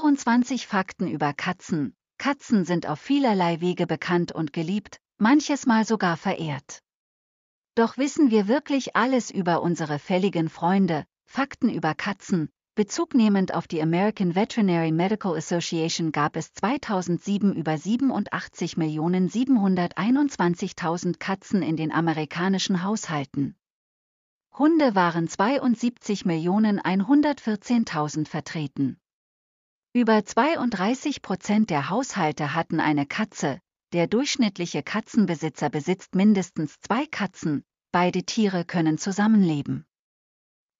24 Fakten über Katzen. Katzen sind auf vielerlei Wege bekannt und geliebt, manches Mal sogar verehrt. Doch wissen wir wirklich alles über unsere fälligen Freunde, Fakten über Katzen, Bezugnehmend auf die American Veterinary Medical Association gab es 2007 über 87.721.000 Katzen in den amerikanischen Haushalten. Hunde waren 72.114.000 vertreten. Über 32 Prozent der Haushalte hatten eine Katze, der durchschnittliche Katzenbesitzer besitzt mindestens zwei Katzen, beide Tiere können zusammenleben.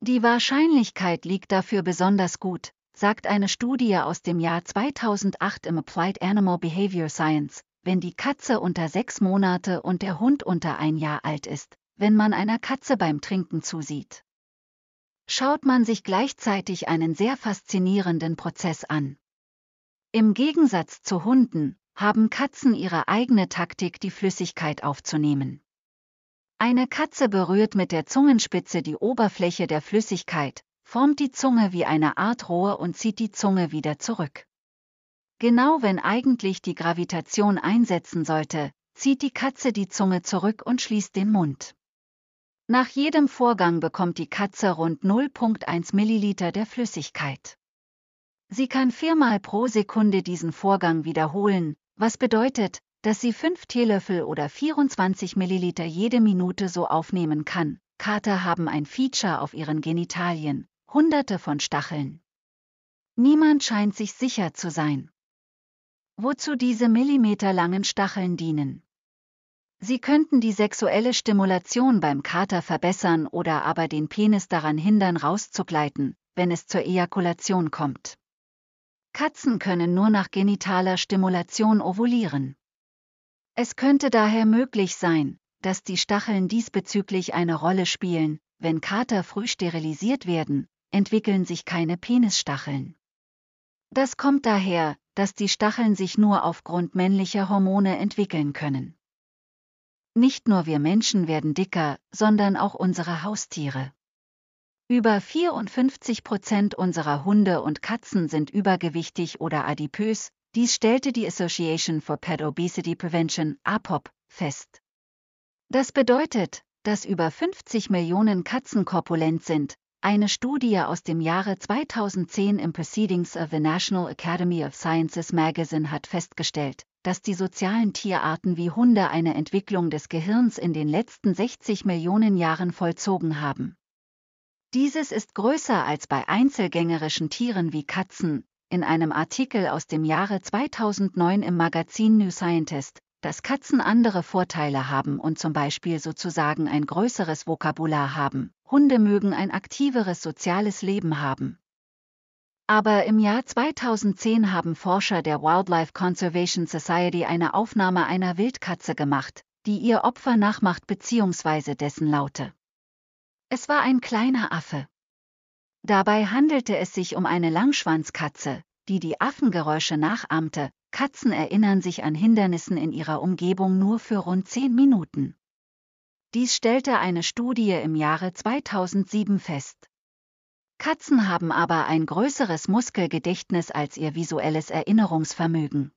Die Wahrscheinlichkeit liegt dafür besonders gut, sagt eine Studie aus dem Jahr 2008 im Applied Animal Behavior Science, wenn die Katze unter sechs Monate und der Hund unter ein Jahr alt ist, wenn man einer Katze beim Trinken zusieht. Schaut man sich gleichzeitig einen sehr faszinierenden Prozess an. Im Gegensatz zu Hunden haben Katzen ihre eigene Taktik, die Flüssigkeit aufzunehmen. Eine Katze berührt mit der Zungenspitze die Oberfläche der Flüssigkeit, formt die Zunge wie eine Art Rohr und zieht die Zunge wieder zurück. Genau wenn eigentlich die Gravitation einsetzen sollte, zieht die Katze die Zunge zurück und schließt den Mund. Nach jedem Vorgang bekommt die Katze rund 0,1 Milliliter der Flüssigkeit. Sie kann viermal pro Sekunde diesen Vorgang wiederholen, was bedeutet, dass sie 5 Teelöffel oder 24 Milliliter jede Minute so aufnehmen kann. Kater haben ein Feature auf ihren Genitalien, hunderte von Stacheln. Niemand scheint sich sicher zu sein. Wozu diese millimeterlangen Stacheln dienen? Sie könnten die sexuelle Stimulation beim Kater verbessern oder aber den Penis daran hindern, rauszugleiten, wenn es zur Ejakulation kommt. Katzen können nur nach genitaler Stimulation ovulieren. Es könnte daher möglich sein, dass die Stacheln diesbezüglich eine Rolle spielen, wenn Kater früh sterilisiert werden, entwickeln sich keine Penisstacheln. Das kommt daher, dass die Stacheln sich nur aufgrund männlicher Hormone entwickeln können. Nicht nur wir Menschen werden dicker, sondern auch unsere Haustiere. Über 54 Prozent unserer Hunde und Katzen sind übergewichtig oder adipös, dies stellte die Association for Pet Obesity Prevention, APOP, fest. Das bedeutet, dass über 50 Millionen Katzen korpulent sind. Eine Studie aus dem Jahre 2010 im Proceedings of the National Academy of Sciences Magazine hat festgestellt, dass die sozialen Tierarten wie Hunde eine Entwicklung des Gehirns in den letzten 60 Millionen Jahren vollzogen haben. Dieses ist größer als bei einzelgängerischen Tieren wie Katzen, in einem Artikel aus dem Jahre 2009 im Magazin New Scientist, dass Katzen andere Vorteile haben und zum Beispiel sozusagen ein größeres Vokabular haben. Hunde mögen ein aktiveres soziales Leben haben. Aber im Jahr 2010 haben Forscher der Wildlife Conservation Society eine Aufnahme einer Wildkatze gemacht, die ihr Opfer nachmacht bzw. dessen Laute. Es war ein kleiner Affe. Dabei handelte es sich um eine Langschwanzkatze, die die Affengeräusche nachahmte. Katzen erinnern sich an Hindernissen in ihrer Umgebung nur für rund 10 Minuten. Dies stellte eine Studie im Jahre 2007 fest. Katzen haben aber ein größeres Muskelgedächtnis als ihr visuelles Erinnerungsvermögen.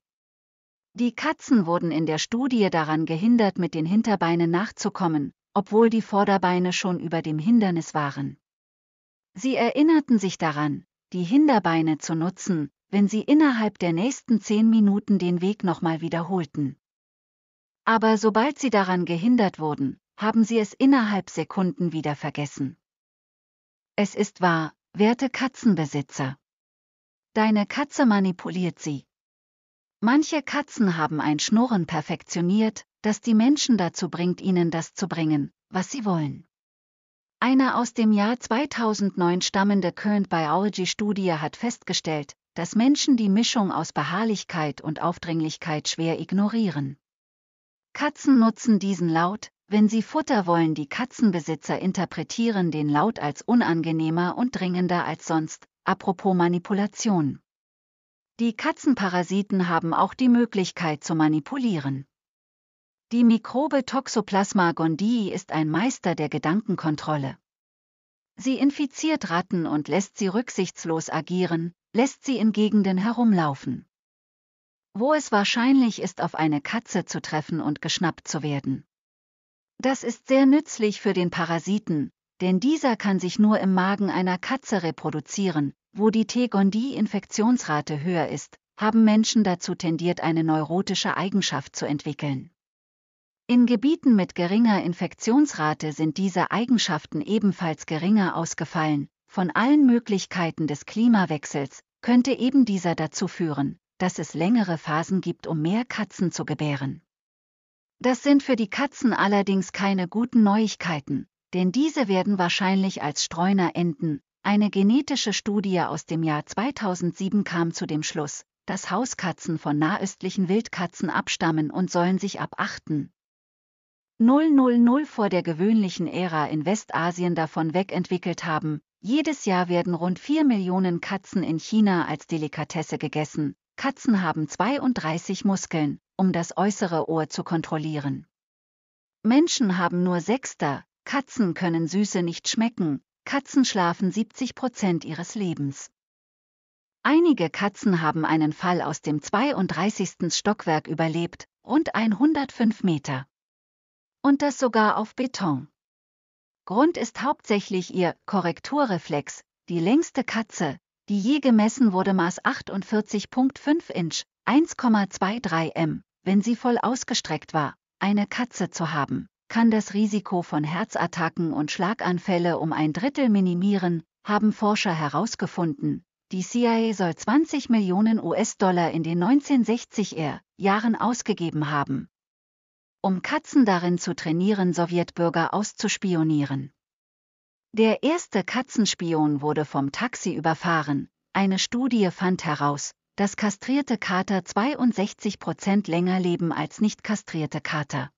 Die Katzen wurden in der Studie daran gehindert, mit den Hinterbeinen nachzukommen, obwohl die Vorderbeine schon über dem Hindernis waren. Sie erinnerten sich daran, die Hinterbeine zu nutzen, wenn sie innerhalb der nächsten zehn Minuten den Weg nochmal wiederholten. Aber sobald sie daran gehindert wurden, haben sie es innerhalb Sekunden wieder vergessen. Es ist wahr, werte Katzenbesitzer. Deine Katze manipuliert sie. Manche Katzen haben ein Schnurren perfektioniert, das die Menschen dazu bringt, ihnen das zu bringen, was sie wollen. Eine aus dem Jahr 2009 stammende Current Biology-Studie hat festgestellt, dass Menschen die Mischung aus Beharrlichkeit und Aufdringlichkeit schwer ignorieren. Katzen nutzen diesen Laut, wenn sie Futter wollen. Die Katzenbesitzer interpretieren den Laut als unangenehmer und dringender als sonst, apropos Manipulation. Die Katzenparasiten haben auch die Möglichkeit zu manipulieren. Die Mikrobe Toxoplasma gondii ist ein Meister der Gedankenkontrolle. Sie infiziert Ratten und lässt sie rücksichtslos agieren, lässt sie in Gegenden herumlaufen. Wo es wahrscheinlich ist, auf eine Katze zu treffen und geschnappt zu werden. Das ist sehr nützlich für den Parasiten, denn dieser kann sich nur im Magen einer Katze reproduzieren, wo die T-Gondii-Infektionsrate höher ist, haben Menschen dazu tendiert, eine neurotische Eigenschaft zu entwickeln. In Gebieten mit geringer Infektionsrate sind diese Eigenschaften ebenfalls geringer ausgefallen. Von allen Möglichkeiten des Klimawechsels könnte eben dieser dazu führen, dass es längere Phasen gibt, um mehr Katzen zu gebären. Das sind für die Katzen allerdings keine guten Neuigkeiten, denn diese werden wahrscheinlich als Streuner enden. Eine genetische Studie aus dem Jahr 2007 kam zu dem Schluss, dass Hauskatzen von nahöstlichen Wildkatzen abstammen und sollen sich ab 8. 000 vor der gewöhnlichen Ära in Westasien davon wegentwickelt haben. Jedes Jahr werden rund 4 Millionen Katzen in China als Delikatesse gegessen. Katzen haben 32 Muskeln, um das äußere Ohr zu kontrollieren. Menschen haben nur Sechster, Katzen können Süße nicht schmecken, Katzen schlafen 70 Prozent ihres Lebens. Einige Katzen haben einen Fall aus dem 32. Stockwerk überlebt, rund 105 Meter. Und das sogar auf Beton. Grund ist hauptsächlich ihr Korrekturreflex, die längste Katze, die je gemessen wurde, maß 48.5 Inch, 1,23 m. Wenn sie voll ausgestreckt war, eine Katze zu haben, kann das Risiko von Herzattacken und Schlaganfälle um ein Drittel minimieren, haben Forscher herausgefunden, die CIA soll 20 Millionen US-Dollar in den 1960er Jahren ausgegeben haben, um Katzen darin zu trainieren, Sowjetbürger auszuspionieren. Der erste Katzenspion wurde vom Taxi überfahren. Eine Studie fand heraus, dass kastrierte Kater 62 Prozent länger leben als nicht kastrierte Kater.